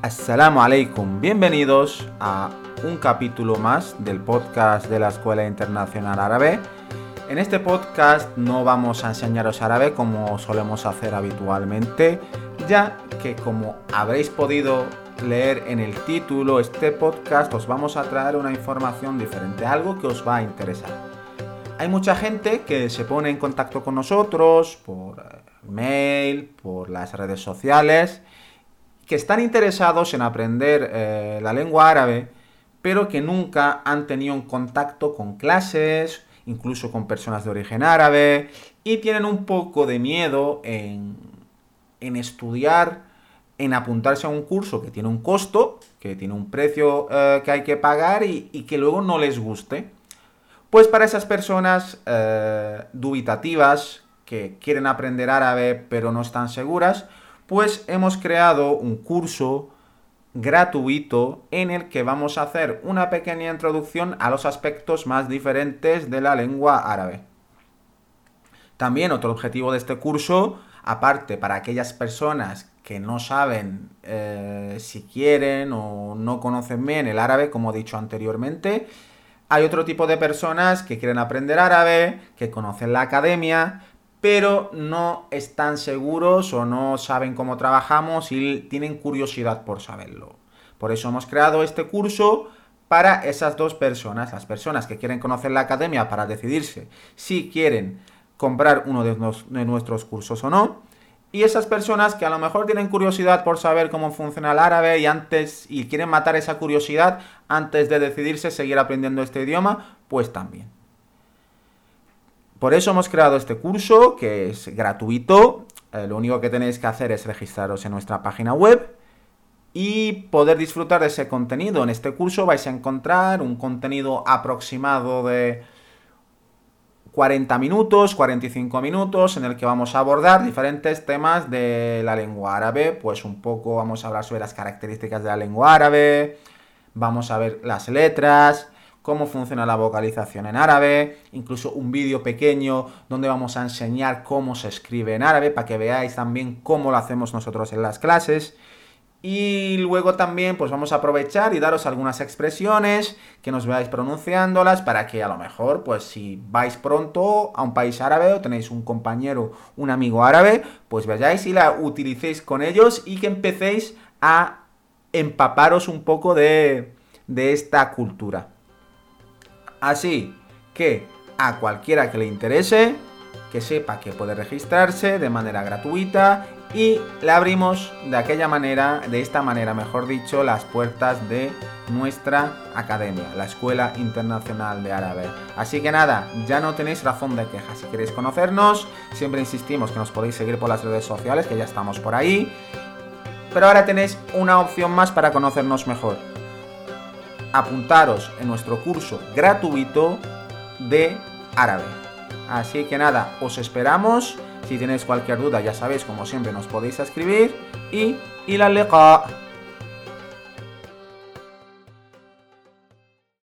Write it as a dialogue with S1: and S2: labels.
S1: Assalamu alaikum, bienvenidos a un capítulo más del podcast de la Escuela Internacional Árabe. En este podcast no vamos a enseñaros árabe como solemos hacer habitualmente, ya que como habréis podido leer en el título, este podcast os vamos a traer una información diferente, algo que os va a interesar. Hay mucha gente que se pone en contacto con nosotros por eh, mail, por las redes sociales, que están interesados en aprender eh, la lengua árabe, pero que nunca han tenido un contacto con clases, incluso con personas de origen árabe, y tienen un poco de miedo en, estudiar, en apuntarse a un curso que tiene un costo, que tiene un precio eh, que hay que pagar y, que luego no les guste. Pues para esas personas eh, dubitativas, que quieren aprender árabe pero no están seguras, pues hemos creado un curso gratuito en el que vamos a hacer una pequeña introducción a los aspectos más diferentes de la lengua árabe. También otro objetivo de este curso, aparte para aquellas personas que no saben eh, si quieren o no conocen bien el árabe, como he dicho anteriormente, hay otro tipo de personas que quieren aprender árabe, que conocen la academia, pero no están seguros o no saben cómo trabajamos y tienen curiosidad por saberlo. Por eso hemos creado este curso para esas dos personas, las personas que quieren conocer la academia para decidirse si quieren comprar uno de, nuestros cursos o no, y esas personas que a lo mejor tienen curiosidad por saber cómo funciona el árabe y antes y quieren matar esa curiosidad antes de decidirse seguir aprendiendo este idioma, pues también. Por eso hemos creado este curso que es gratuito. Eh, lo único que tenéis que hacer es registraros en nuestra página web y poder disfrutar de ese contenido. En este curso vais a encontrar un contenido aproximado de 40 minutos, 45 minutos, en el que vamos a abordar diferentes temas de la lengua árabe. Pues un poco vamos a hablar sobre las características de la lengua árabe, vamos a ver las letras, cómo funciona la vocalización en árabe, incluso un vídeo pequeño donde vamos a enseñar cómo se escribe en árabe para que veáis también cómo lo hacemos nosotros en las clases. Y luego también pues vamos a aprovechar y daros algunas expresiones que nos veáis pronunciándolas para que a lo mejor pues si vais pronto a un país árabe o tenéis un compañero, un amigo árabe, pues vayáis y la utilicéis con ellos y que empecéis a empaparos un poco de, de esta cultura. Así que a cualquiera que le interese, que sepa que puede registrarse de manera gratuita y le abrimos de aquella manera, de esta manera mejor dicho, las puertas de nuestra academia, la Escuela Internacional de Árabe. Así que nada, ya no tenéis razón de queja. Si queréis conocernos, siempre insistimos que nos podéis seguir por las redes sociales, que ya estamos por ahí. Pero ahora tenéis una opción más para conocernos mejor apuntaros en nuestro curso gratuito de árabe. Así que nada, os esperamos. Si tenéis cualquier duda, ya sabéis, como siempre, nos podéis escribir. Y, y la leqa.